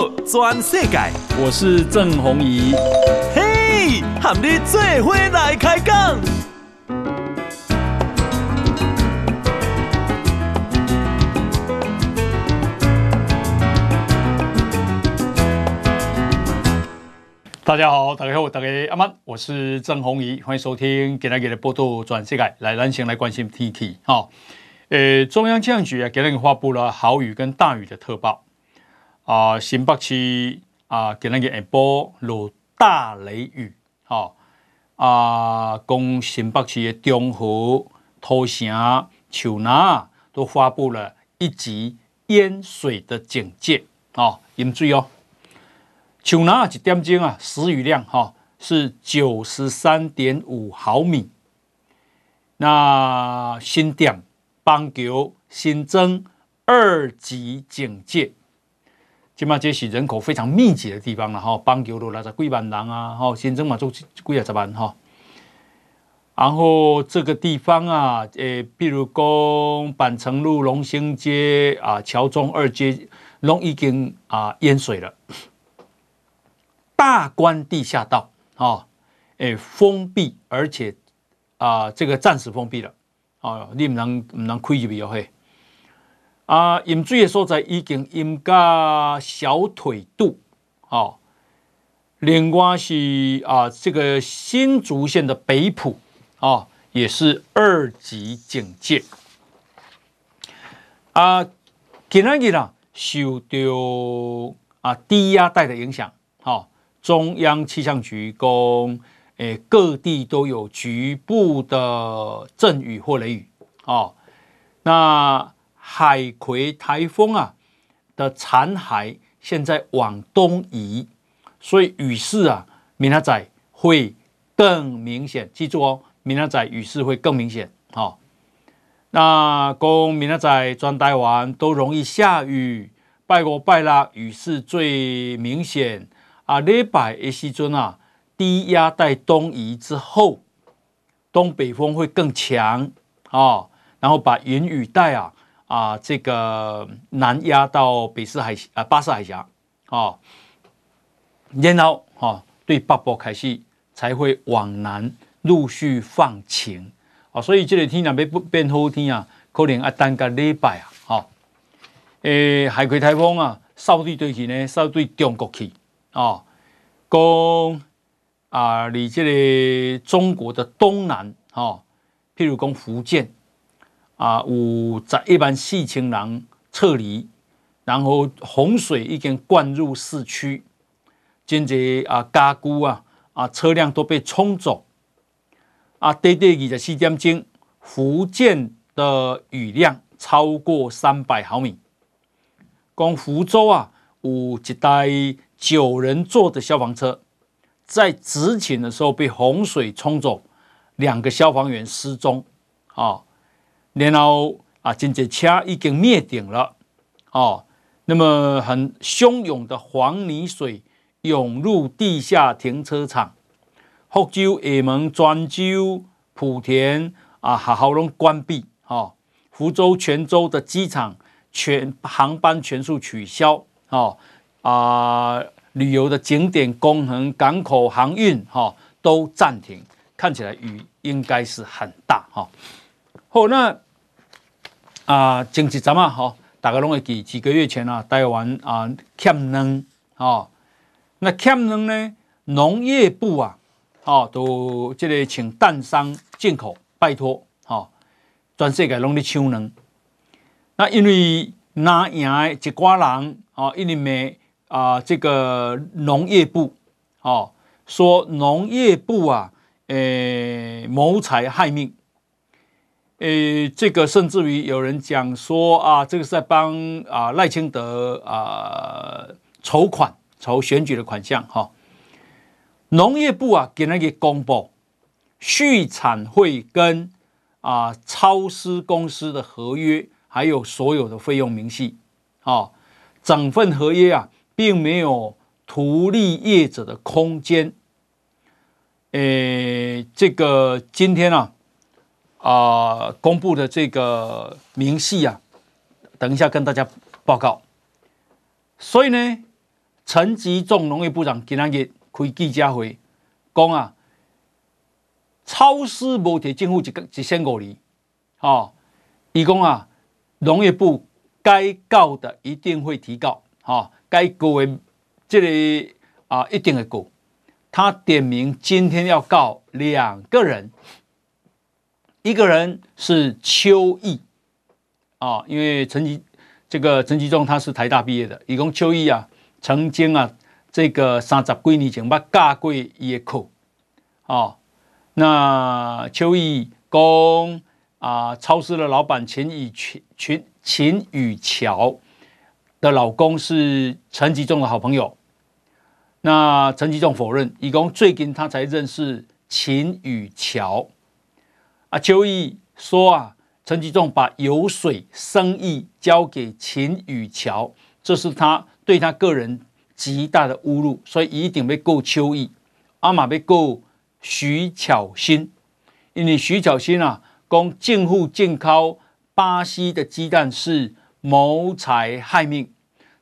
报全世界，我是郑宏仪。嘿，和你做伙来开讲。大家好，大家好，大家阿曼，我是郑宏仪，欢迎收听今天的报道转世界。来，咱先来关心天气。哈，呃，中央气象局啊，今天发布了豪雨跟大雨的特报。啊，新北市啊，今日下晡落大雷雨，吼啊，讲新北市的中和、土城、树林都发布了一级淹水的警戒，哦，淹水哦。树林一点钟啊，时雨量哈是九十三点五毫米。那新店、邦桥新增二级警戒。起码这是人口非常密集的地方了哈，邦桥路来着几万人啊，哈，新增嘛就几啊十万哈。然后这个地方啊，诶，比如讲板城路、龙兴街啊、桥中二街，都已经啊淹水了。大关地下道啊，诶，封闭，而且啊，这个暂时封闭了啊，你不能不能开入去哦嘿。啊，淹水的所在已经淹到小腿肚，哦，另外是啊，这个新竹县的北埔啊，也是二级警戒。啊，今天呢，受到啊低压带的影响，哈，中央气象局讲，诶，各地都有局部的阵雨或雷雨，哦，那。海葵台风啊的残骸现在往东移，所以雨势啊，明仔会更明显。记住哦，明仔雨势会更明显。好、那公明仔载全台湾都容易下雨，拜五拜啦雨势最明显啊。礼拜的时阵啊，低压带东移之后，东北风会更强啊、然后把云雨带啊。啊，这个南压到北势海啊，巴士海峡，啊，然后哈对北部开始才会往南陆续放晴，啊，所以这个天气不变好天啊，可能要等个礼拜啊，哈，诶，海葵台风啊，扫对对去呢，扫对中国去，啊，讲啊，离这个中国的东南，哈，譬如讲福建。啊，有十一万四千人撤离，然后洪水已经灌入市区，真济啊家具啊啊车辆都被冲走。啊，短短二十四点钟，福建的雨量超过三百毫米。讲福州啊，有一台九人座的消防车，在执勤的时候被洪水冲走，两个消防员失踪。啊。然后啊，这些车已经灭顶了哦。那么很汹涌的黄泥水涌入地下停车场，福州、厦门、泉州、莆田啊，好好拢关闭哦。福州、泉州的机场全航班全数取消哦。啊，旅游的景点、工程、港口航运哈、哦、都暂停。看起来雨应该是很大哈。哦好，那啊，经济怎么好？大家拢会记，几个月前啊，台湾啊欠粮啊，那欠粮呢？农业部啊，哦，都这个请蛋商进口，拜托，哈，全世界拢在抢粮。那因为拿赢的一寡人啊，因为没啊，这个农业部哦，说农业部啊，诶，谋财害命。诶，这个甚至于有人讲说啊，这个是在帮啊赖清德啊筹款，筹选举的款项哈、哦。农业部啊给那个公布，畜产会跟啊超市公司的合约，还有所有的费用明细，啊、哦，整份合约啊并没有图利业者的空间。诶，这个今天啊。啊、公布的这个明细啊，等一下跟大家报告。所以呢，陈吉仲农业部长今天日开记者会，讲啊，超市无提政府一个一千五厘，哦，伊讲啊，农业部该告的一定会提告，哦，该告的这里、啊一定会告。他点名今天要告两个人，一个人是邱毅，啊，因为陈吉这个陈吉仲他是台大毕业的，伊讲邱毅啊。曾经啊，这个三十几年前捌教过伊的课，啊，那邱毅讲啊，超市的老板秦宇群群秦宇桥的老公是陈吉仲的好朋友，那陈吉仲否认，伊讲最近他才认识秦宇桥，啊，邱毅说啊，陈吉仲把油水生意交给秦宇桥，这是他。对他个人极大的侮辱，所以一定被告邱毅，阿玛被告徐巧芯，因为徐巧芯啊，讲政府进口巴西的鸡蛋是谋财害命，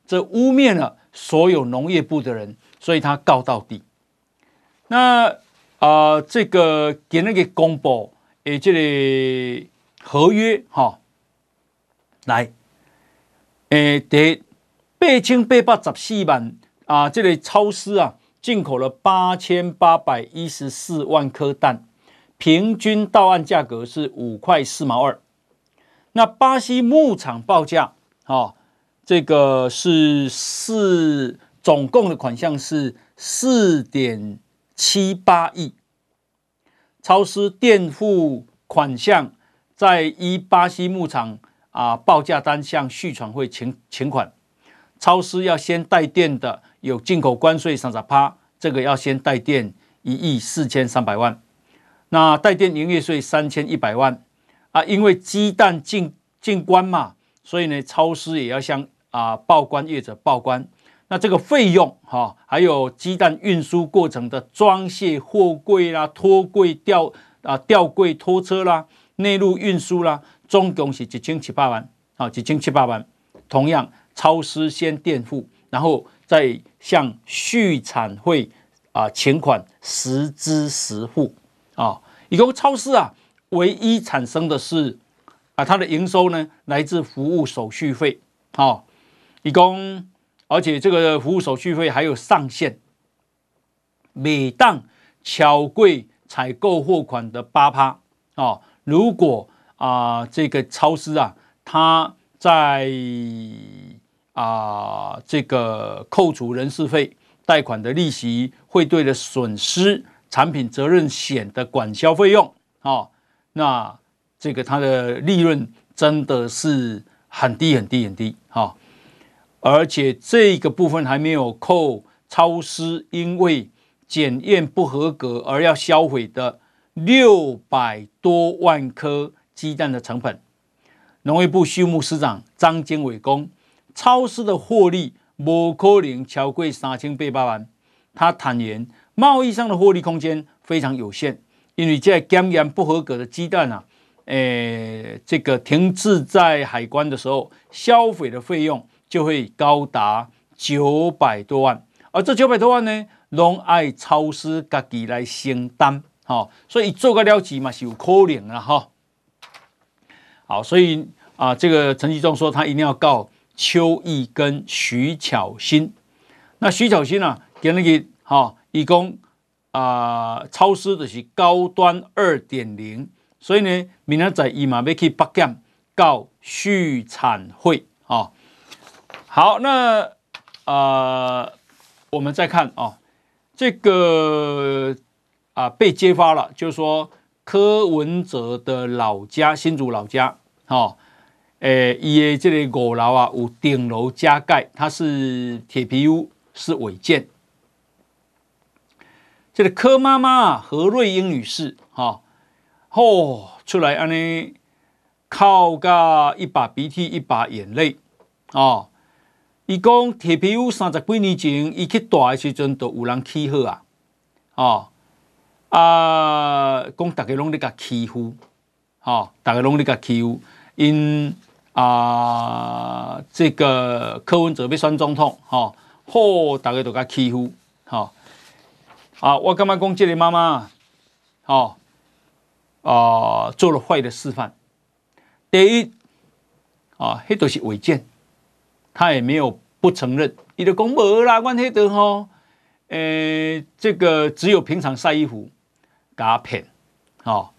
这污蔑了所有农业部的人，所以他告到底。那啊、呃，这个给那个公布诶，这里合约哈、哦，来，诶，得。八千八百十四万啊！这类、个、超市啊，进口了八千八百一十四万颗蛋，平均到岸价格是五块四毛二。那巴西牧场报价啊，这个是四，总共的款项是四点七八亿。超市垫付款项，在一巴西牧场啊报价单向续传会请请款。超市要先代垫的有进口关税三十趴，这个要先代垫一亿四千三百万，那代垫营业税三千一百万啊，因为鸡蛋进进关嘛，所以呢，超市也要向啊报关业者报关。那这个费用哈，还有鸡蛋运输过程的装卸货柜啦、拖柜吊啊吊柜拖车啦、内陆运输啦，总共是一千七百万啊，一千七百万，同样。超市先垫付，然后再向畜产会啊钱款，实支实付啊。一共超市啊，唯一产生的是啊，它的营收呢来自服务手续费啊。一共，而且这个服务手续费还有上限，每当超柜采购货款的八趴啊，如果啊这个超市啊，它在啊，这个扣除人事费、贷款的利息、汇兑的损失、产品责任险的管销费用啊，那这个它的利润真的是很低很低很低哈，而且这个部分还没有扣超市因为检验不合格而要销毁的六百多万颗鸡蛋的成本。农业部畜牧司长张经纬讲。超市的获利不可能超过三千八百万。他坦言，贸易上的获利空间非常有限，因为在检验不合格的鸡蛋啊，诶，这个停滞在海关的时候，销毁的费用就会高达九百多万，而这九百多万呢，拢爱超市自己来承担，哈，所以做个了结嘛是有可能的哈。好，所以啊，这个陈吉仲说他一定要告。邱毅跟徐巧芯，那徐巧芯啊，给那个哈，一共啊，超市的是高端二点零，所以呢，明仔载伊嘛要去北京告畜产会啊。好，那、呃，我们再看啊，这个啊被揭发了，就是说柯文哲的老家新竹老家，哈。诶，伊的这个五楼啊，有顶楼加盖，它是铁皮屋，是违建。这个柯妈妈，何瑞英女士，哈，哦，出来安尼，靠个一把鼻涕一把眼泪，哦，伊讲铁皮屋三十几年前，伊去住的时阵，都有人欺负啊，哦，啊，讲大家拢咧甲欺负，哈，大家拢咧甲欺负，因。啊，这个柯文哲被选总统，哈，好，大家都甲欺负，好啊！我感觉讲这个妈妈，好啊，做了坏的示范。第一啊，迄都是违建，他也没有不承认，伊就讲无啦，阮迄个吼，诶，这个只有平常晒衣服，甲骗，好，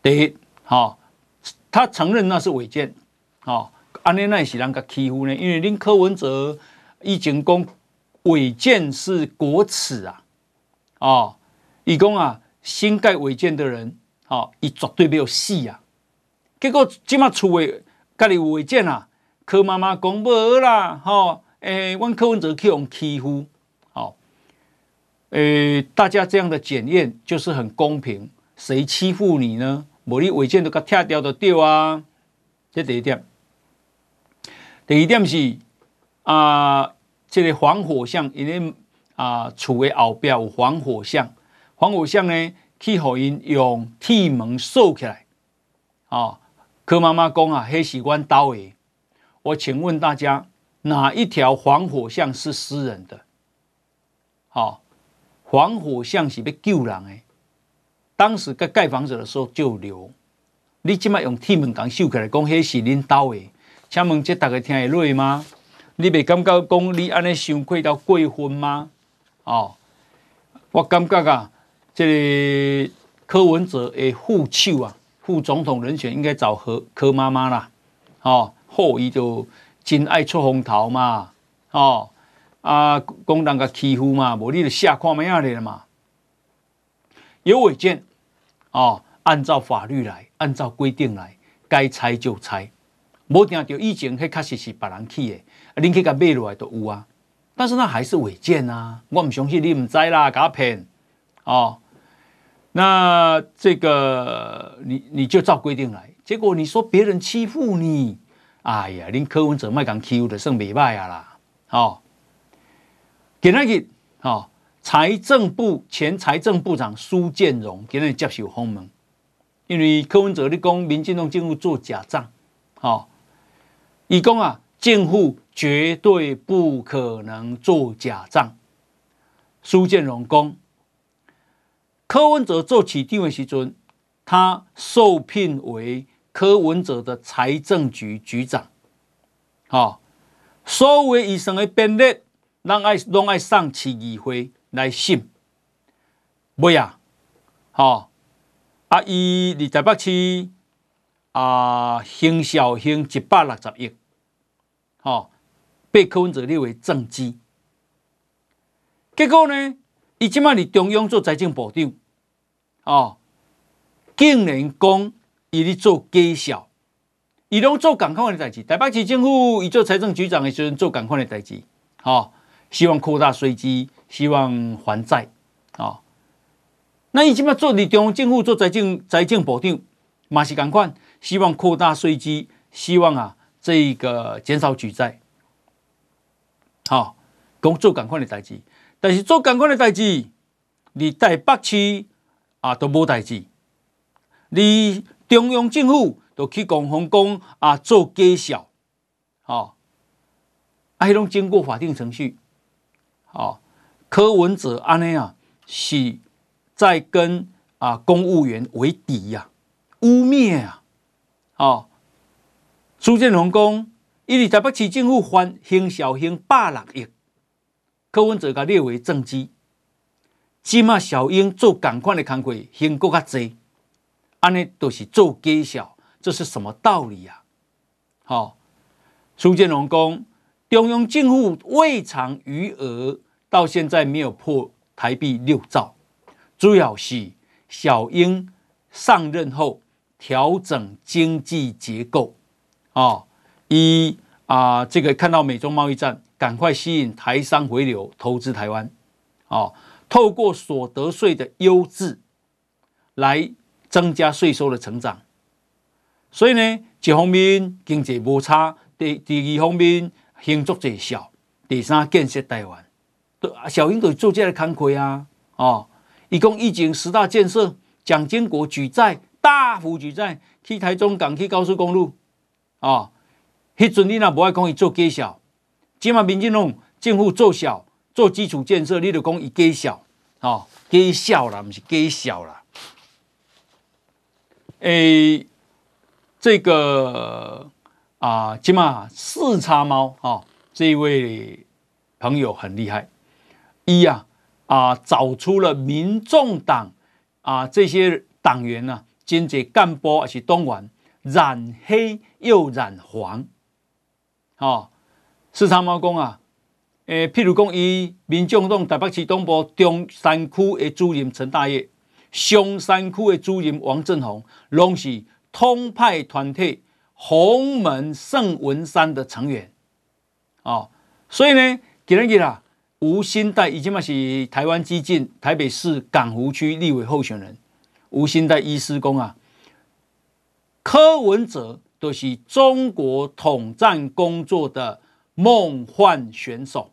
第一，好，他承认那是违建，好。安尼那是人家欺负呢？因为恁柯文哲已经讲违建是国耻啊！哦，伊讲啊，新盖违建的人，哦，伊绝对没有死啊！结果即马厝诶，家里有违建啊，柯妈妈讲无啦，吼、哦，诶、欸，阮柯文哲去用欺负，好、哦，诶、大家这样的检验就是很公平，谁欺负你呢？无你违建都甲拆掉就对啊，这第一点。第二点是啊，这个防火巷，因为啊，厝的后边有防火巷，防火巷呢，去互因用铁门锁起来。啊，柯妈妈讲啊，迄是阮兜的。我请问大家，哪一条防火巷是私人的？好、防火巷是要救人的。当时在盖房子的时候就留，你即马用铁门刚锁起来，讲迄是恁兜的。请问这大家听会累吗？你袂感觉讲你安尼伤过到过分吗？哦，我感觉啊，这个柯文哲的副手啊，副总统人选应该找何柯妈妈啦。哦，好，伊就真爱出风头嘛。哦，啊，讲人家欺负嘛，无你就下看咩样的嘛？有违建，哦，按照法律来，按照规定来，该拆就拆。无听到以前，迄确实是别人起的，恁去甲买落来都有啊。但是那还是违建啊，我唔相信你唔知啦，甲骗哦。那这个你你就照规定来，结果你说别人欺负你，哎呀，恁柯文哲卖讲欺负的算袂歹啊啦。哦，今仔日哦，财政部前财政部长苏建荣今日接受访问，因为柯文哲咧讲民进党政府做假账，哦。伊讲啊，政府绝对不可能做假账。苏建荣讲，柯文哲做市长的时阵，他受聘为柯文哲的财政局局长。好，所有以上的编列，让爱拢爱上市议会来审。不呀，好，啊，伊伫台北市啊，行销行一百六十亿。哦，被柯文哲列为政绩，结果呢？伊即马伫中央做财政部长，哦，竟然讲伊咧做假小，伊拢做共款的代志。台北市政府伊做财政局长的时阵做共款的代志，哦，希望扩大税基，希望还债，哦，那伊即马做伫中央政府做财政财政部长，嘛是共款，希望扩大税基，希望啊。这个减少举债，好，工作赶快的代志，但是做赶快的代志，你台北市啊都无代志，你中央政府都去讲红讲啊做假小，好，啊，迄拢经过法定程序，好，柯文哲安尼啊是在跟啊公务员为敌呀，污蔑啊，好。苏建荣讲，伊伫台北市政府还行小英百六亿，柯文哲甲列为政绩。即马小英做共款的工课，行阁较济，安尼都是做假小，这是什么道理呀、好、哦，苏建荣讲，中央政府未偿余额，到现在没有破台币六兆，主要是小英上任后调整经济结构。哦，一啊，这个看到美中贸易战，赶快吸引台商回流投资台湾，哦，透过所得税的优质来增加税收的成长。所以呢，一方面经济无差，第第二方面兴作济小，第三建设台湾。都小英都做这个工课啊，哦，一共疫情十大建设，蒋经国举债大幅举债，去台中港去高速公路。啊，迄阵你若无爱讲伊做假小，即马民进党政府做小做基础建设，你就讲伊给小，哦，给小啦，毋是给小啦。诶、这个啊，起码四叉猫啊，这位朋友很厉害，一呀啊，找出了民众党啊这些党员呢、啊，兼职干部而且东莞染黑又染黄，哦，四叉猫讲啊，诶、譬如讲以民众党台北市东部中山区的主任陈大业。松山区的主任王正宏，拢是通派团体洪门圣文山的成员，哦，所以呢，今日啦，吴欣岱已经嘛是台湾基进台北市港湖区立委候选人，吴欣岱医师公啊，柯文哲都是中国统战工作的梦幻选手，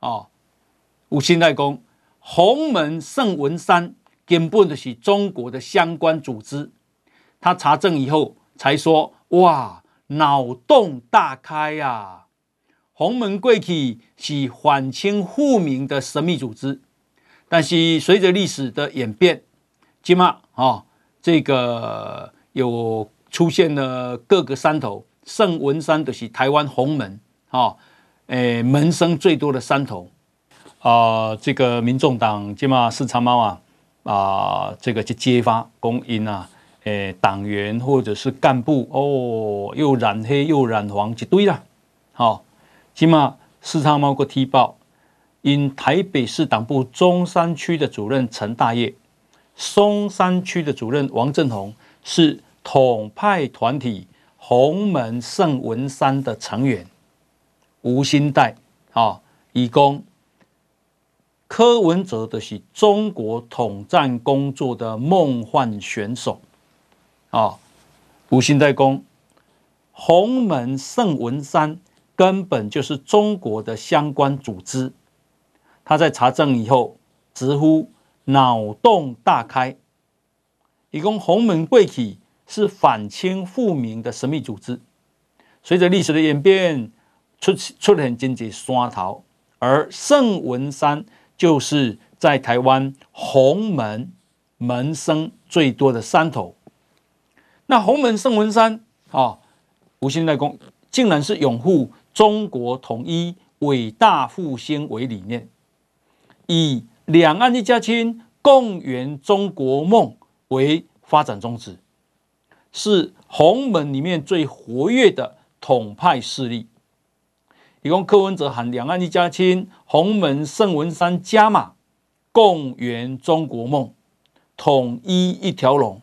哦，吴欣岱公洪门圣文山。根本就是中国的相关组织，他查证以后才说：“哇，脑洞大开呀、啊！洪门过去是反清复明的神秘组织，但是随着历史的演变，今嘛啊，这个有出现了各个山头，圣文山的是台湾洪门啊，诶，门生最多的山头啊、呃，这个民众党今嘛四叉猫啊。”啊，这个去揭发公因啊，诶，党员或者是干部哦，又染黑又染黄一堆啦。好，起码四叉猫个踢爆，因台北市党部中山区的主任陈大业，松山区的主任王振宏是统派团体洪门圣文山的成员，吴欣岱啊，以公。柯文哲的是中国统战工作的梦幻选手啊！吴欣岱公，洪门圣文山根本就是中国的相关组织。他在查证以后直呼脑洞大开，一共洪门贵体是反清复明的神秘组织。随着历史的演变，出出现经济山头，而圣文山。就是在台湾洪门门生最多的山头，那洪门圣文山啊，吴欣岱公竟然是拥护中国统一、伟大复兴为理念，以两岸一家亲、共圆中国梦为发展宗旨，是洪门里面最活跃的统派势力。提供柯文哲喊两岸一家亲，洪门圣文山加码，共圆中国梦，统一一条龙。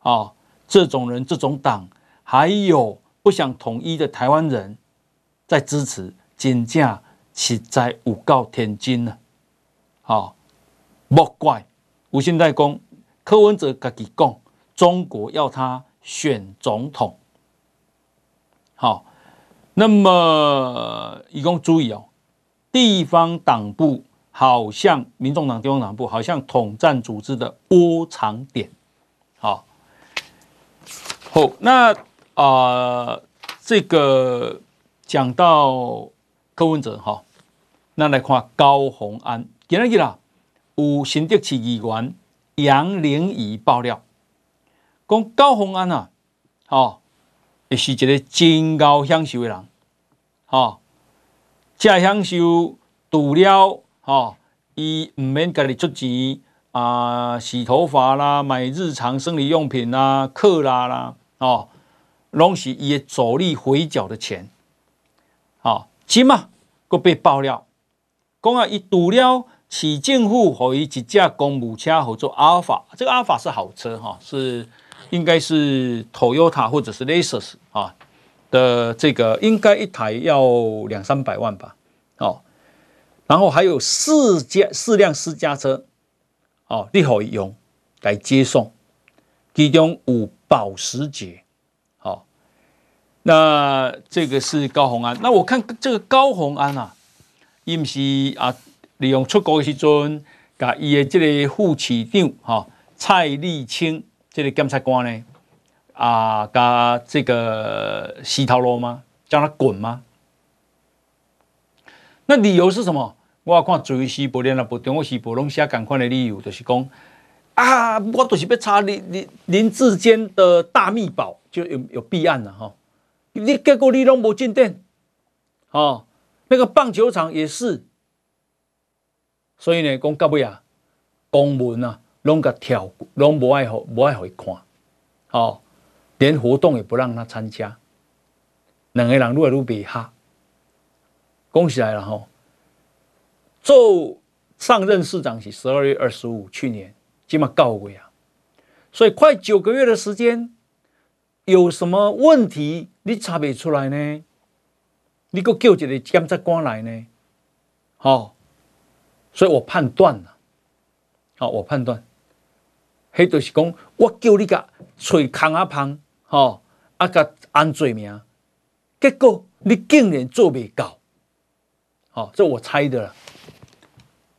啊，这种人，这种党，还有不想统一的台湾人在支持，真正实在有够天真了。好，莫怪吴欣岱讲，柯文哲自己讲，中国要他选总统。好。那么，一共注意哦，地方党部好像民众党地方党部好像统战组织的窝藏点，好，好，那啊、呃，这个讲到柯文哲哈，那来看高虹安，今日啦，有新北市议员杨玲仪爆料，讲高虹安啊，哦。也是一个真高享受的人，哈、哦，这享受除了哈，伊唔免家己出钱啊，洗头发啦，买日常生理用品啦，克拉啦，哦，拢是伊的助力回缴的钱，好、哦，起码阁被爆料，讲啊，伊除了市政府和伊一架公务车，合作阿尔法，这个阿尔法是好车哈、哦，是。应该是 Toyota 或者是 Lexus 啊的这个，应该一台要两三百万吧，哦，然后还有四家四辆私家车，哦，你可以用来接送，其中有保时捷，哦，那这个是高宏安，那我看这个高宏安啊，伊不是啊，利用出国的时阵，甲伊的这个副市长哈蔡立清。这个检察官呢，啊，加这个洗头路吗？叫他滚吗？那理由是什么？我看《自由时报》联合报、《中国时报》拢写同款的理由，就是讲啊，我都是要查林林林智坚的大秘宝，就有有弊案了哈。你结果你拢无进店，哦，那个棒球场也是，所以呢，讲到尾啊，公文啊，拢甲跳，拢无爱好，无爱互伊看，哦，连活动也不让他参加，两个人越来越别哈。恭喜来了吼！做上任市长是十二月二十五，去年今嘛告过啊，所以快九个月的时间，有什么问题你查不出来呢？你给我叫一个检察官来呢？好，所以我判断了，好，我判断，黑就是讲我叫你个吹空啊胖，好啊个安罪名，结果你竟然做不到。哦，这我猜的了。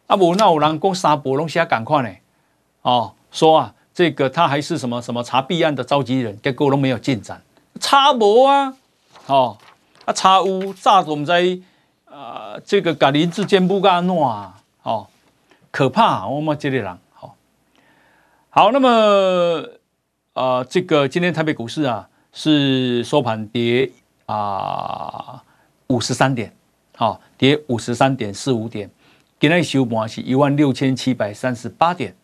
啊无，那有人讲三宝拢写赶快呢。哦，说啊，这个他还是什么什么查弊案的召集人，结果都没有进展，查无啊。哦，啊查有，早都唔知啊，这个甲林志坚不干喏啊。哦，可怕，我们这里人。好，哦，好，那么呃，这个今天台北股市啊是收盘跌啊五十三点。好，跌五十三点四五点，今天收盘是一万六千七百三十八点，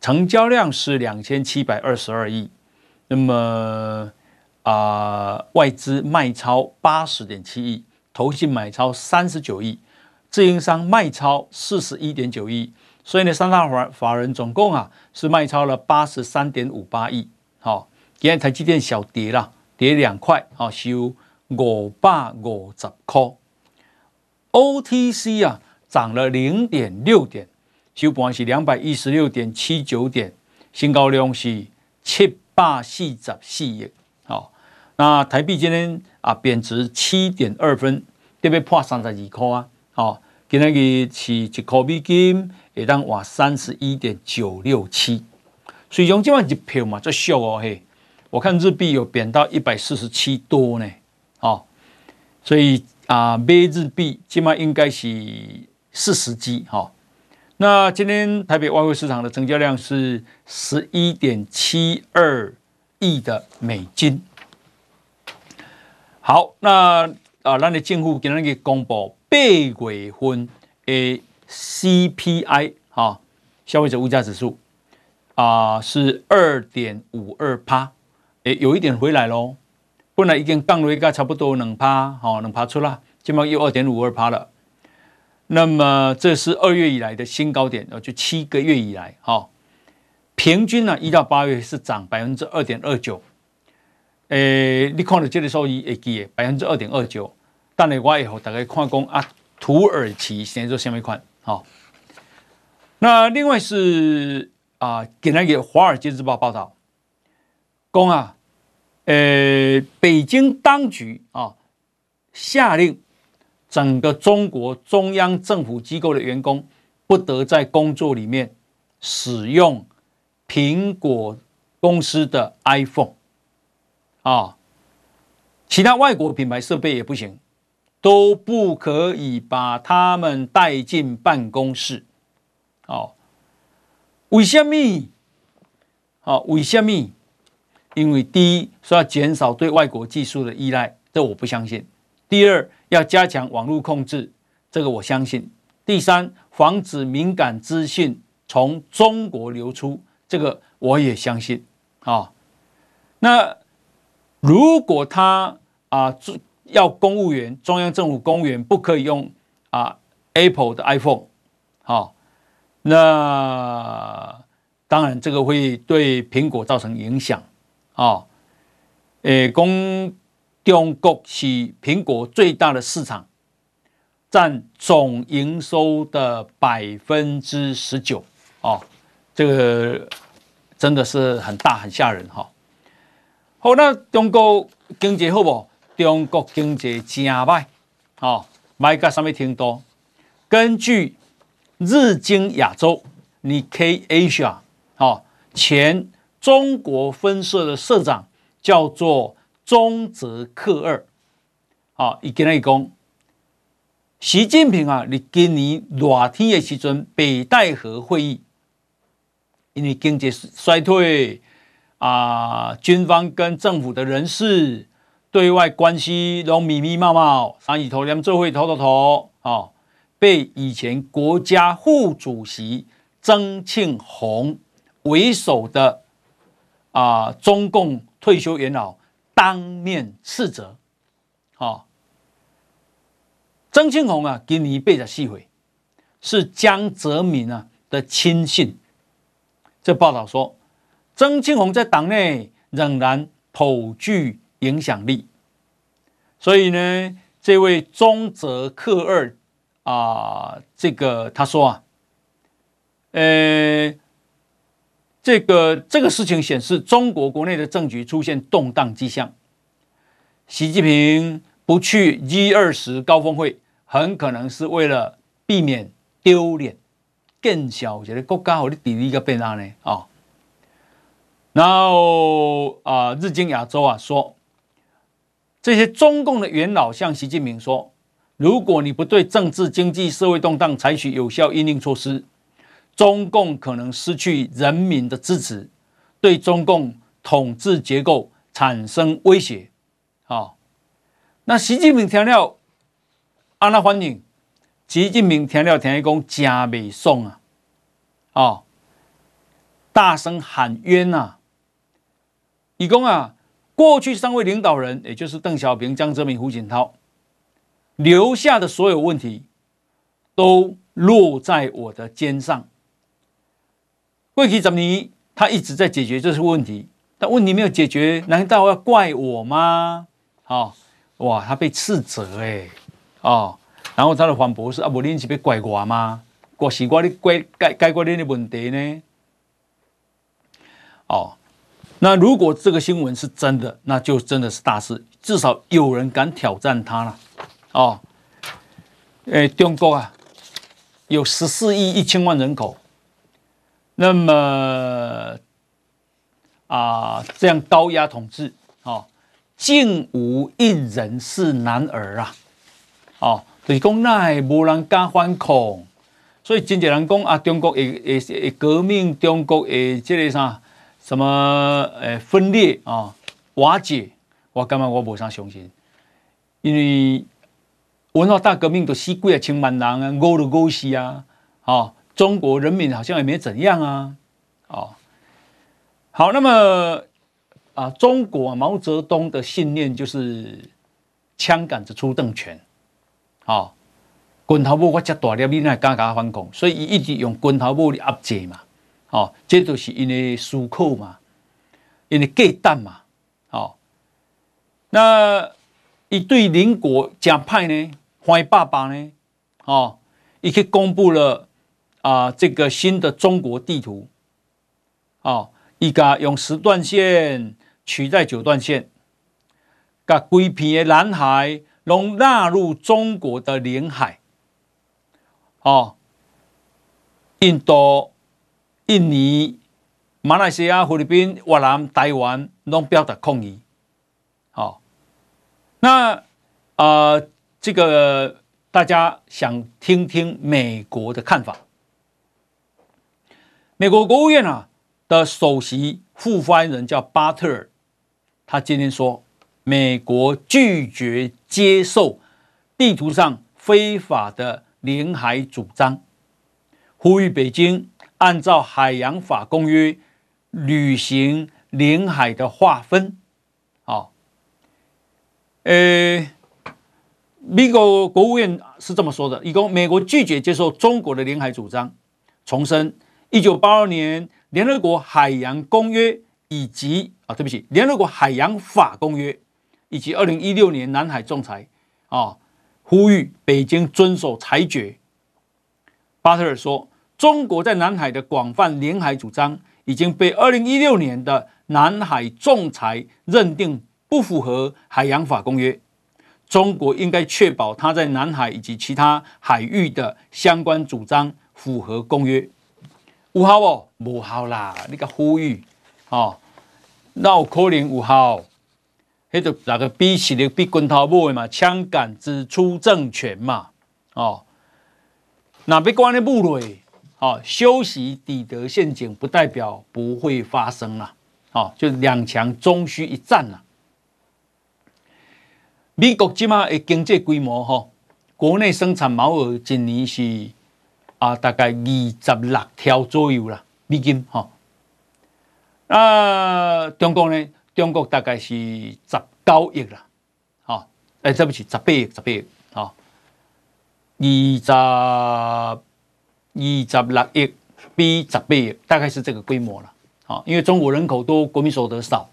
成交量是两千七百二十二亿。那么啊、呃，外资卖超八十点七亿，投信买超三十九亿，自营商卖超四十一点九亿。所以呢，三大法法人总共啊是卖超了八十三点五八亿。好，今天台积电小跌了，跌两块，好，收五百五十块。OTC 啊，涨了零点六点，收盘是两百一十六点七九点，新高量是七百四十四亿。好，那台币今天啊贬值七点二分，特别破三十二块啊。好，今天是一块美金也当哇三十一点九六七，所以用这样一票嘛，这小哦嘿。我看日币有贬到一百四十七多呢。哦，所以。啊，买日币起码应该是四十几哈。那今天台北外汇市场的成交量是十一点七二亿的美金。好，那啊，咱的政府今天给公布八月份的 CPI 哈，消费者物价指数啊是二点五二趴，诶，有一点回来喽。本来已经降了一个差不多两趴，好，两趴出了，基本上又二点五二趴了。那么这是二月以来的新高点，就七个月以来，哈，平均呢一到八月是涨百分之二点二九。诶，你看到这个收益会记，百分之二点二九。但你我以后大概看讲啊，土耳其现在做什么款？好，那另外是啊，给那个《华尔街日报》报道，公啊。呃，北京当局啊，下令整个中国中央政府机构的员工不得在工作里面使用苹果公司的 iPhone 啊，其他外国品牌设备也不行，都不可以把他们带进办公室。哦，为什么？好，为什么？因为第一说要减少对外国技术的依赖，这我不相信；第二要加强网络控制，这个我相信；第三防止敏感资讯从中国流出，这个我也相信。啊，那如果他啊要公务员、中央政府公务员不可以用啊 Apple 的 iPhone，好，那当然这个会对苹果造成影响。啊，诶，讲中国是苹果最大的市场，占总营收的百分之十九。啊，这个真的是很大很吓人哈。好，那中国经济好不？中国经济真歹，哦，歹到什么程度？根据日经亚洲 n i k Asia，哦，前。中国分社的社长叫做中泽克二，啊，伊跟他讲，习近平啊，你今年热天的时阵，北戴河会议，因为经济衰退啊，军方跟政府的人士对外关系都密密麻麻，三姨头两座会头头头啊，被以前国家副主席曾庆红为首的啊中共退休元老当面斥责，啊。曾庆红啊，今年八十四岁，是江泽民啊的亲信。这报道说，曾庆红在党内仍然颇具影响力。所以呢，这位中泽克二啊，这个他说啊，呃，这个这个事情显示中国国内的政局出现动荡迹象。习近平不去 G 二十高峰会。很可能是为了避免丢脸，更小觉得国家和你比例一个变大呢啊。然后啊，日经亚洲啊说，这些中共的元老向习近平说，如果你不对政治、经济、社会动荡采取有效应应措施，中共可能失去人民的支持，对中共统治结构产生威胁。啊，那习近平强调。安那反应，习近平听了听伊讲真袂爽啊！哦，大声喊冤呐、啊！伊讲啊，过去三位领导人，也就是邓小平、江泽民、胡锦涛，留下的所有问题，都落在我的肩上。过去十年，他一直在解决这些问题，但问题没有解决，难道要怪我吗？好、哦，哇，他被斥责哎、哦，然后他的反驳是啊，不，你是被怪我吗？我是我的解解解决你的问题呢？哦，那如果这个新闻是真的，那就真的是大事，至少有人敢挑战他了。哦，诶，中国啊，有十四亿一千万人口，那么啊，这样高压统治，哦，竟无一人是男儿啊！哦，就是讲那也无人敢反抗，所以真济人讲啊，中国会会会革命，中国会这个啥什么诶分裂啊、瓦解，我感觉我无啥相信，因为文化大革命都死几啊千万人啊，饿都饿死啊，哦，中国人民好像也没怎样啊，哦，好，那么啊，中国毛泽东的信念就是枪杆子出政权。哦，拳头母我遮大粒，你哪敢敢反抗？所以伊一直用拳头母来压制嘛。哦，这都是因为思考嘛，因为忌惮嘛。哦，那伊对邻国真歹呢，坏爸爸呢？哦，伊去公布了啊、这个新的中国地图。哦，一家用十段线取代九段线，甲规片的南海。拢纳入中国的领海，哦，印度、印尼、马来西亚、菲律宾、越南、台湾拢表达抗议，好，那呃，这个大家想听听美国的看法？美国国务院啊的首席副发言人叫巴特尔，他今天说。美国拒绝接受地图上非法的领海主张，呼吁北京按照海洋法公约履行领海的划分。好，呃，美国国务院是这么说的：，一共美国拒绝接受中国的领海主张，重申一九八二年联合国海洋公约以及啊，对不起，联合国海洋法公约。以及二零一六年南海仲裁，啊，呼吁北京遵守裁决。巴特尔说，中国在南海的广泛领海主张已经被二零一六年的南海仲裁认定不符合海洋法公约。中国应该确保他在南海以及其他海域的相关主张符合公约。有效哦，无效啦！你个呼吁，哦，那有可能有效。那个比实力比滚头母的嘛，枪杆子出政权嘛，哦。那被关的部队，哦，修习底德陷阱不代表不会发生了，哦，就两强终须一战了。美国今嘛的经济规模，哈，国内生产毛额一年是啊，大概二十六条左右了，美金，哈。那中国呢？中国大概是十九亿了，好，哎，对不起，十八亿，十八亿，好，二十二十六亿比十八亿，大概是这个规模了，好，因为中国人口多，国民所得少，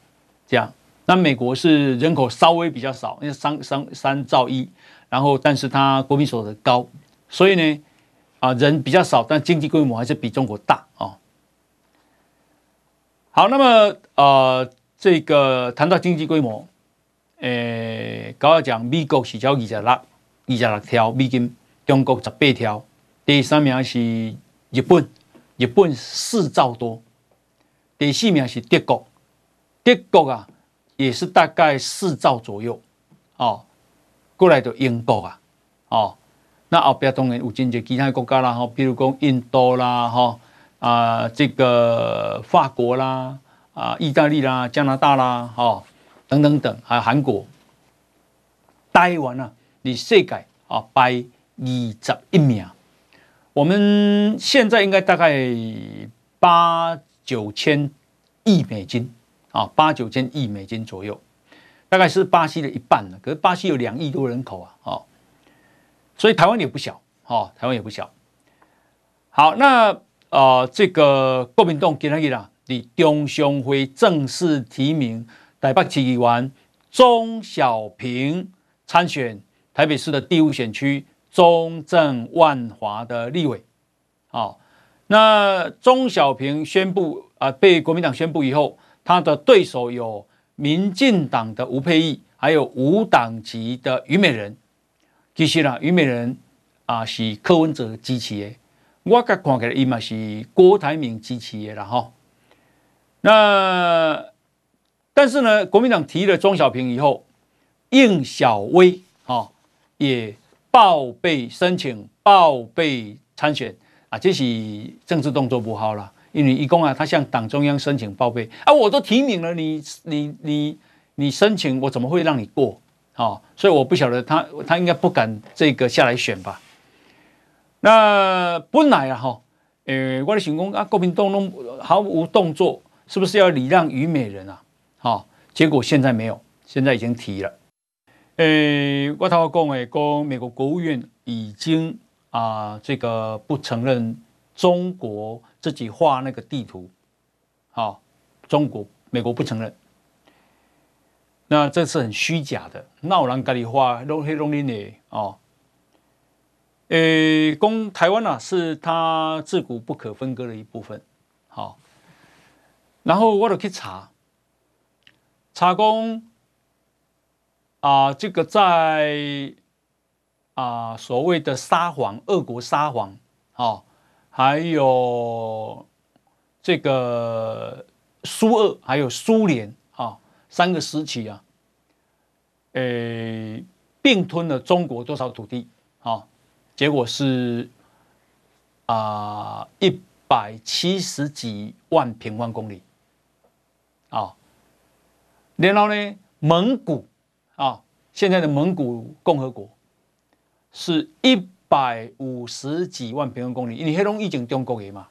这样，那美国是人口稍微比较少，因为三三三兆一，然后但是它国民所得高，所以呢，啊，人比较少，但经济规模还是比中国大啊。好，那么呃，这个谈到经济规模，诶，刚刚讲美国是交二十六二十六条美金，中国十八条，第三名是日本，日本四兆多，第四名是德国，德国啊也是大概四兆左右，哦，过来的英国啊，哦，那后边当然有真济其他国家啦，哈，比如讲印度啦，哈。啊，这个法国啦，啊，意大利啦，加拿大啦，哈、哦，等等等，还有韩国、台湾啊，你世界啊排二十一名，我们现在应该大概八九千亿美金啊，八九千亿美金左右，大概是巴西的一半了。可是巴西有两亿多人口啊，哦，所以台湾也不小，哦，台湾也不小。好，那。呃，这个国民党今天啦，在中常会正式提名台北市议员钟小平参选台北市的第五选区中正万华的立委。好，那钟小平宣布啊、被国民党宣布以后，他的对手有民进党的吴沛忆，还有无党籍的虞美人。其实呢，虞美人啊、是柯文哲支持的。我甲看起来，伊嘛是郭台铭支持的啦吼。那但是呢，国民党提了钟小平以后，应小薇啊也报备申请报备参选啊，这是政治动作不好了。因为一共啊，他向党中央申请报备啊，我都提名了你，你你你申请，我怎么会让你过？好，所以我不晓得他他应该不敢这个下来选吧。那本来啊，哈，呃，我的想讲啊，国民党都毫无动作，是不是要礼让于美人啊？好，结果现在没有，现在已经提了。呃，我头讲诶，讲美国国务院已经啊，这个不承认中国自己画那个地图，好，中国美国不承认，那这是很虚假的，闹人家里画弄黑弄 linne 哦。诶，公台湾啊，是它自古不可分割的一部分。好，然后我就去查，查公啊，这个在啊所谓的沙皇、俄国沙皇，好，还有这个苏俄，还有苏联，啊，三个时期啊，诶，并吞了中国多少土地？啊。结果是啊，一百七十几万平方公里啊。然后呢，蒙古啊，现在的蒙古共和国是一百五十几万平方公里，因为黑龙已经中国的嘛，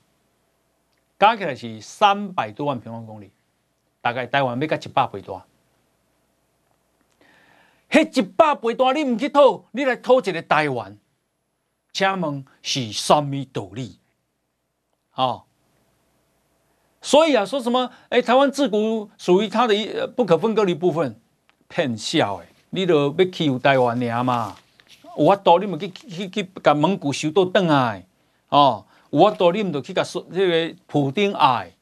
加起来是三百多万平方公里，大概台湾要加一百倍大。迄一百倍大，你唔去讨，你来讨一个台湾。请问是什么道理？哦，所以啊，说什么？哎，台湾自古属于它的一不可分割的一部分，骗笑诶！你都要欺负台湾尔嘛？有法度你们去去去把蒙古收倒转来哦，有法度你们就去把说这个普丁爱。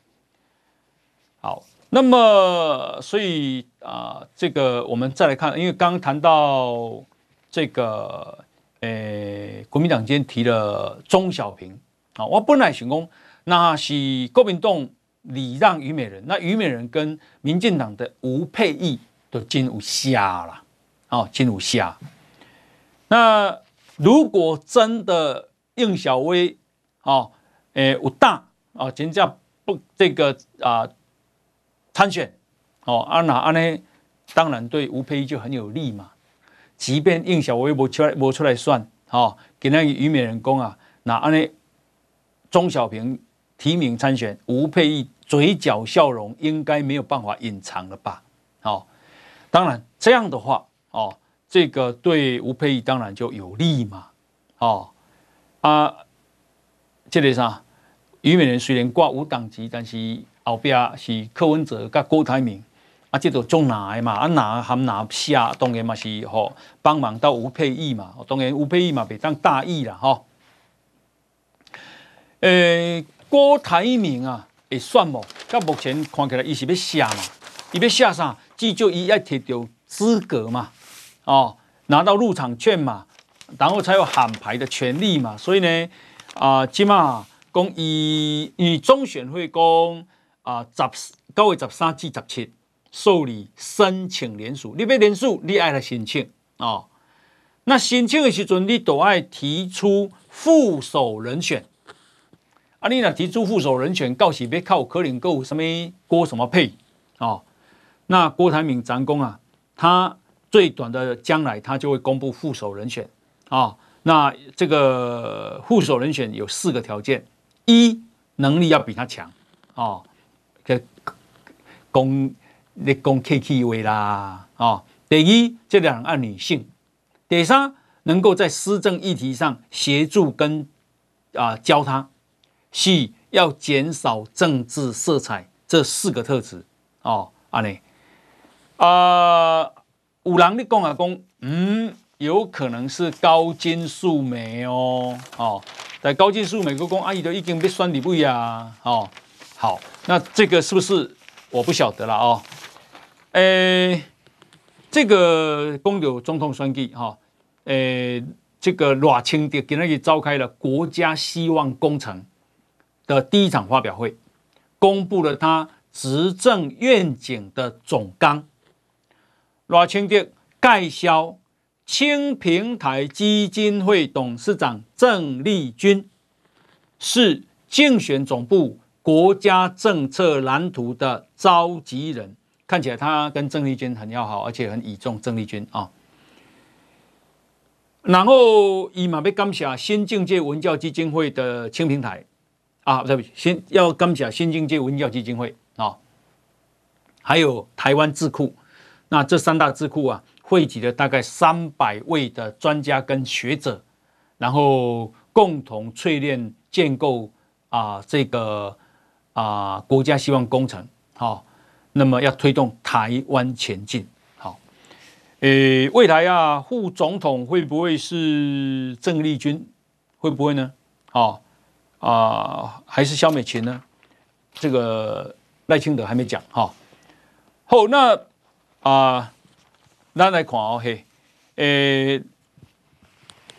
好，那么所以啊，这个我们再来看，因为刚刚谈到这个。诶，国民党今天提了钟小平啊，我本来想讲，那是国民党礼让于美人，那于美人跟民进党的吴沛忆都真有下了，哦，真有下。那如果真的应小薇哦，诶有大哦，真正不这个啊参选哦，啊那安呢，当然对吴沛忆就很有利嘛。即便应小薇没出来没出来算，哦，给那个虞美人讲啊，那安呢，钟小平提名参选，吴沛忆嘴角笑容应该没有办法隐藏了吧？哦，当然这样的话，哦，这个对吴沛忆当然就有利嘛，哦，啊，这个啥，虞美人虽然挂五党籍，但是后边是柯文哲跟郭台铭。啊，这都中哪的嘛？啊，哪含哪下，当然嘛是吼帮忙到吴沛忆嘛。当然吴沛忆嘛别当大意了吼。诶、欸，郭台铭啊，会算无？到目前看起来，伊是要下嘛？伊要下啥？至少伊要摕到资格嘛？哦，拿到入场券嘛，然后才有喊牌的权利嘛。所以呢，啊，起码讲以以中选会讲啊，十九月十三至十七。受理申请联署，你要联署，你爱来申请哦。那申请的时阵，你都爱提出副手人选。啊，你若提出副手人选，到时要靠可能够什么郭什么配哦。那郭台铭长工啊，他最短的将来他就会公布副手人选。啊、那这个副手人选有四个条件：一，能力要比他强。哦，给公。你讲客气话啦，哦，第一，这两岸女性；第三，能够在施政议题上协助跟啊、教他；四，要减少政治色彩，这四个特质。哦，安尼。啊，有人你讲啊讲，嗯，有可能是高金素梅哦，哦，但高金素梅个讲阿姨都已经被选立委啊，哦，好，那这个是不是我不晓得了哦。诶，这个公牛总统选举哈，诶，这个赖清德今天召开了国家希望工程的第一场发表会，公布了他执政愿景的总纲。赖清德介绍青平台基金会董事长郑丽君是竞选总部国家政策蓝图的召集人。看起来他跟郑丽君很要好，而且很倚重郑丽君啊。然后以马被感谢新境界文教基金会的青平台啊，对不起，先要感谢新境界文教基金会啊，还有台湾智库。那这三大智库啊，汇集了大概三百位的专家跟学者，然后共同淬炼建构啊这个啊国家希望工程好。那么要推动台湾前进，好，诶，未来啊，副总统会不会是郑丽君？会不会呢？啊啊，还是萧美琴呢？这个赖清德还没讲哈。好，那啊，咱来看哦嘿，诶，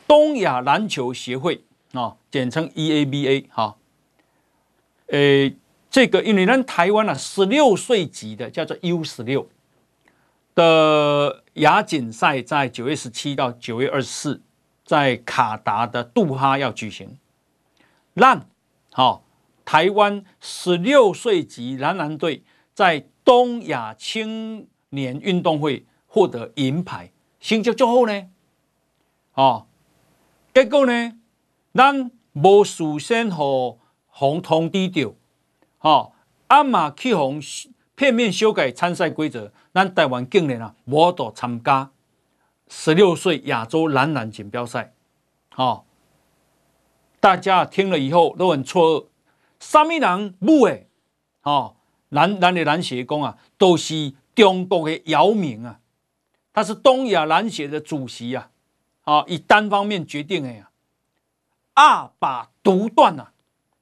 东亚篮球协会啊，简称 EABA 哈，诶。这个因为咱台湾啊，十六岁级的叫做 U 十六的亚锦赛，在九月十七到九月二十四，在卡达的杜哈要举行。让好，台湾十六岁级男篮队在东亚青年运动会获得银牌，成绩最好呢。哦，结果呢，咱无事先和红通知到。好，阿马去红片面修改参赛规则，咱台湾竟然啊无法参加十六岁亚洲男篮锦标赛。好，大家听了以后都很错愕，什么人母诶？哦，男男的篮协讲啊，都是中国的姚明啊，他是东亚篮协的主席啊，啊，以单方面决定的呀，二把独断呐，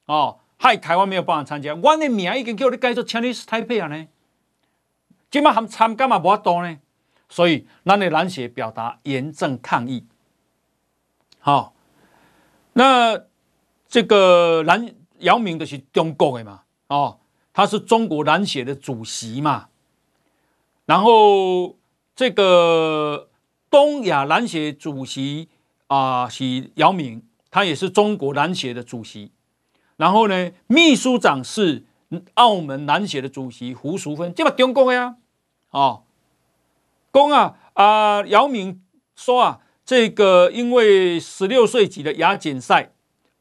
哦。害台湾没有办法参加，我的名已经叫你改做 Chinese Taipei 啊呢，今麦还参加嘛无法度呢，所以咱的篮协表达严正抗议。好，那这个篮姚明的是中国的嘛，哦，他是中国篮协的主席嘛，然后这个东亚篮协主席啊、是姚明，他也是中国篮协的主席。然后呢，秘书长是澳门篮协的主席胡淑芬，这把中国呀，哦，公啊啊，姚明说啊，这个因为十六岁级的亚锦赛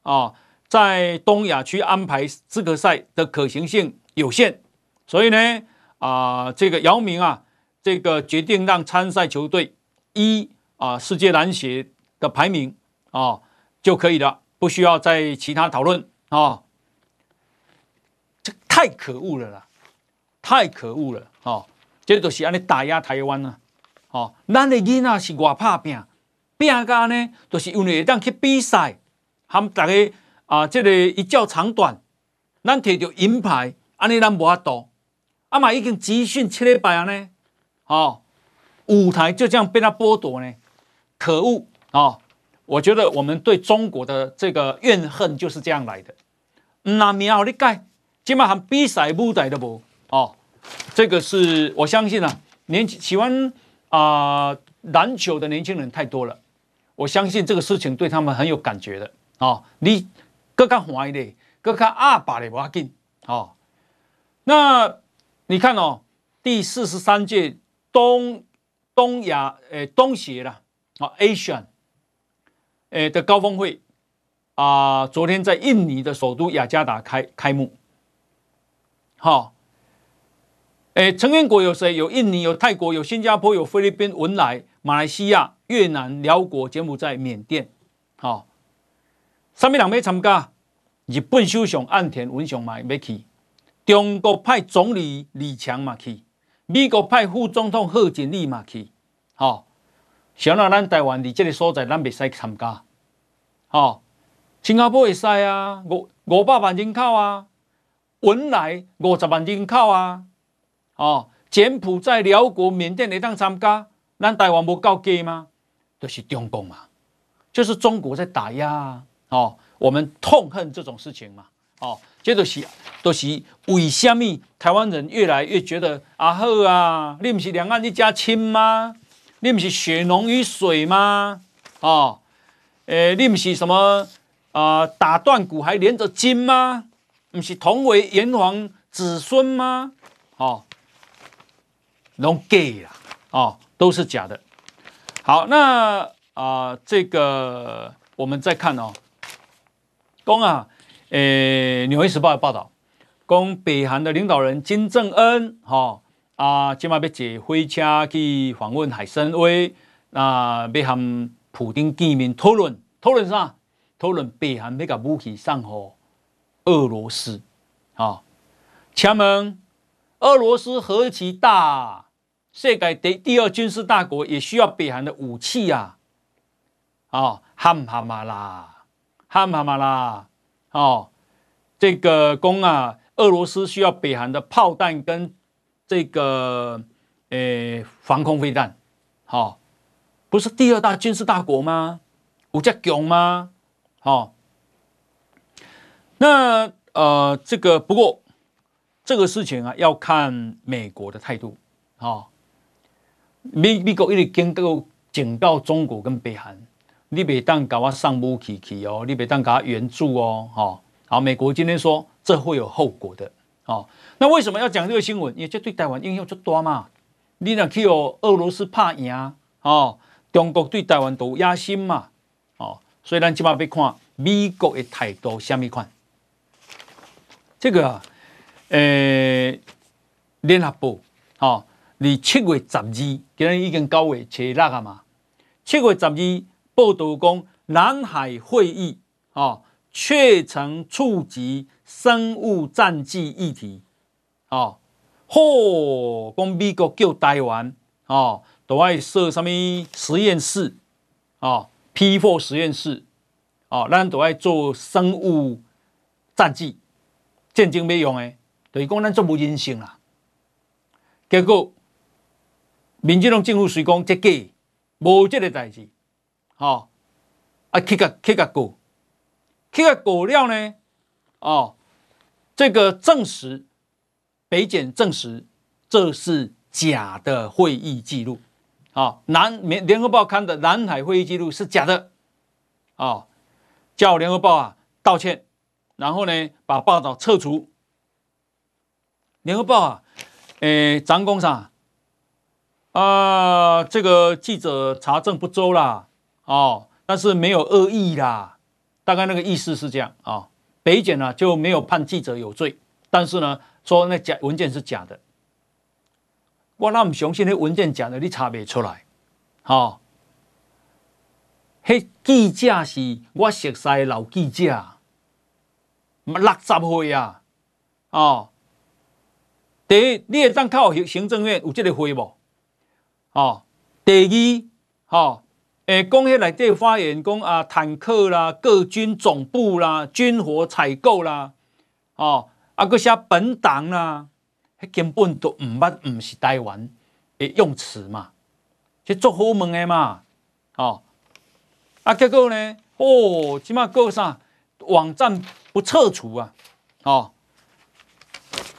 啊，在东亚区安排资格赛的可行性有限，所以呢啊，这个姚明啊，这个决定让参赛球队依啊世界篮协的排名啊就可以了，不需要再其他讨论。啊、这太可恶了啦！太可恶了！哦，这都是安尼打压台湾、啊。哦，咱的囡仔是外拍拼，拼家呢，就是因为会当去比赛，含大家啊，这个一较长短，咱摕到银牌，安尼咱无法度。啊嘛，已经集训七礼拜啊呢，哦，舞台就这样被他剥夺呢，可恶啊！哦我觉得我们对中国的这个怨恨就是这样来的。那苗你盖，起码还比赛舞台都无哦。这个是我相信啊，年轻喜欢啊、呃、篮球的年轻人太多了。我相信这个事情对他们很有感觉的哦。你更加欢一点，更加阿爸的不要紧哦。那你看哦，第四十三届东东亚诶东协啦啊 Asian。诶的高峰会啊、昨天在印尼的首都雅加达开开幕。好，诶，成员国有谁？有印尼，有泰国，有新加坡，有菲律宾、文莱、马来西亚、越南、寮国、柬埔寨、缅甸。好，什么人没参加？日本首相岸田文雄嘛没去，中国派总理李强嘛去，美国派副总统贺锦丽嘛去。好。想到咱台湾伫这个所在，咱袂使参加。哦，新加坡会使啊，五五百万人口啊，文莱五十万人口啊，哦，柬埔寨、寮国、缅甸会当参加，咱台湾无够格吗？就是中共嘛，就是中国在打压啊。哦，我们痛恨这种事情嘛。哦，这就是都、就是为什么台湾人越来越觉得啊好啊，你不是两岸一家亲吗？你不是血浓于水吗？哦，诶，你不是什么啊、呃？打断骨还连着筋吗？不是同为炎黄子孙吗？哦，拢假啦，哦，都是假的。好，那啊、呃，这个我们再看哦，公啊，诶，《纽约时报》的报道，讲北韩的领导人金正恩，哈、啊，今嘛要坐飞车去访问海参崴，那要和普京见面讨论，讨论啥？讨论北韩要把武器送给俄罗斯。啊，请问俄罗斯何其大，世界第第二军事大国，也需要北韩的武器呀？啊，哈唔哈嘛啦，哈唔哈嘛啦？哦，这个攻啊，俄罗斯需要北韩的炮弹跟。这个呃，防空飞弹，好、哦，不是第二大军事大国吗？有这强吗？好、哦，那呃，这个不过这个事情啊，要看美国的态度。好、哦，美美国一直警告警告中国跟北韩，你别当搞我上武器去哦，你别当搞援助哦，好，好，美国今天说这会有后果的。哦，那为什么要讲这个新闻？因为这对台湾影响最大嘛。你若去哦，俄罗斯怕赢哦，中国对台湾都有野心嘛。哦，所以咱今嘛要看美国的态度虾米款。这个啊，诶，联合报哦，你七月十二，今日已经九月初六啊嘛。七月十二报道讲，南海会议哦，确曾触及。生物战剂议题，哦，嚯，讲美国叫台湾，哦，都爱设什么实验室，哦，P4 实验室，哦，咱都爱做生物战剂，战争没用诶，等于讲咱做无人性啦。结果，民进党政府虽讲这假，无这个代志，哦，啊，去个去个过，去个过了呢，哦。这个证实，北检证实这是假的会议记录，啊，南联联合报刊的南海会议记录是假的，啊，叫联合报啊道歉，然后呢把报道撤除。联合报啊，诶，张工啥？啊，这个记者查证不周啦，哦，但是没有恶意啦，大概那个意思是这样啊。北检呢就没有判记者有罪，但是呢说那假文件是假的。我那么相信那文件假的，你查不出来，好。迄记者是我熟悉的老记者，六十岁啊，哦。第一，你会当靠行政院有这个会无？哦。第二，哦，诶，讲迄内底发言讲啊，坦克啦，各军总部啦，军火采购啦，哦，啊，搁写本党啦，迄根本都毋捌，毋是台湾的用词嘛，去做好问的嘛，哦。啊，结果呢？哦，即码个啥网站不撤除啊？哦，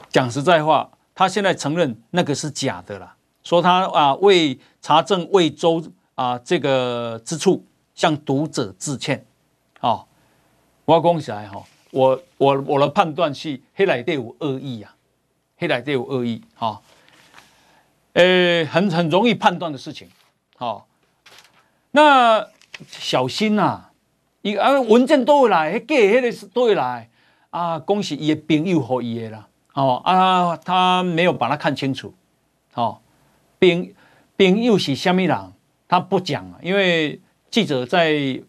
讲实在话，他现在承认那个是假的啦，说他啊为查证未周啊这个之处向读者致歉。哦，我要讲起来哈，我我我的判断是黑来队有恶意啊，黑来队有恶意哈，呃，很很容易判断的事情。好，那。小心呐、啊！伊啊文件都会来，迄假迄个是都会来啊！恭喜伊的朋友和伊的啦，哦啊，他没有把它看清楚，哦，朋朋友是虾米人？他不讲啊，因为记者在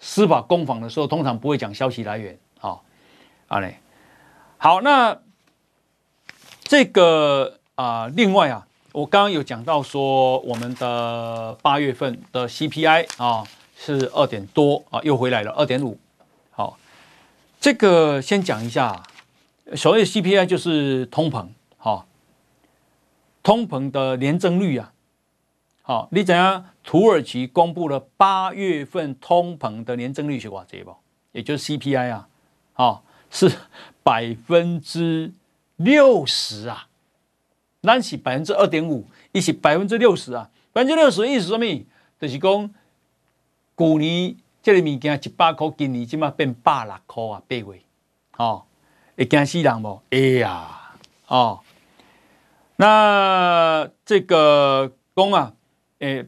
司法攻防的时候，通常不会讲消息来源，哦，啊嘞，好，那这个啊，另外啊。我刚刚有讲到说，我们的八月份的 CPI 啊是二点多啊，又回来了二点五。好，这个先讲一下，所谓 CPI 就是通膨，好，通膨的年增率啊，好，你怎样？土耳其公布了八月份通膨的年增率是多少？也就是 CPI 啊，好，是百分之六十啊。咱是百分之二点五，一是百分之六十啊，百分之六十意思是什么？就是讲，去年这个物件一百块，今年即马变百六块啊，八月，哦，会惊死人无？哎呀，哦，那这个讲啊，诶、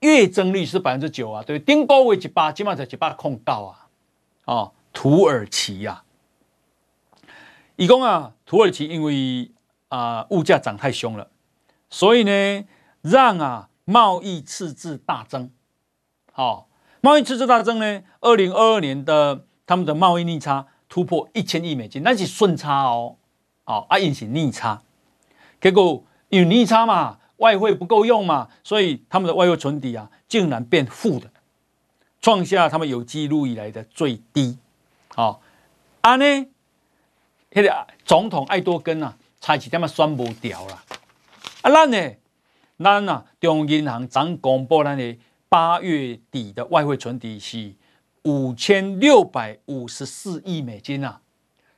月增率是百分之九啊，对，顶个月一百，即马才一百空到啊，哦，土耳其呀、啊，伊讲啊，土耳其因为。啊，物价涨太凶了，所以呢，让啊贸易赤字大增。好、哦，贸易赤字大增呢，二零二二年的他们的贸易逆差突破一千亿美金，那是顺差哦。哦，啊，引起逆差，结果因为逆差嘛，外汇不够用嘛，所以他们的外汇存底啊，竟然变负的，创下他们有记录以来的最低。好、哦，啊呢，那个总统艾多根啊。差一点嘛，算不掉了。啊，咱呢，咱啊，中央银行刚公布咱的八月底的外汇存底是五千六百五十四亿美金啊，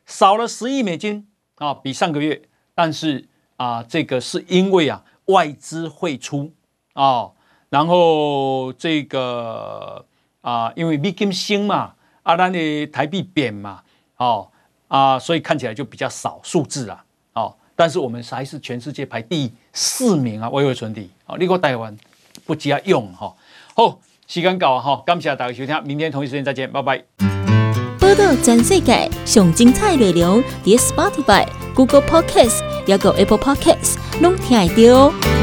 少了十亿美金啊，比上个月。但是啊，这个是因为啊，外资汇出啊，然后这个啊，因为美金升嘛，啊，咱的台币贬嘛，哦啊，所以看起来就比较少数字啊。哦但是我们还是全世界排第四名啊，外汇存底啊，你给我台湾不加用哈。好，时间到啊哈，感谢大家收听，明天同一时间再见，拜拜。报道全世界上精彩内容，点 Spotify、Google Podcasts，还有 Apple Podcasts，拢听得到。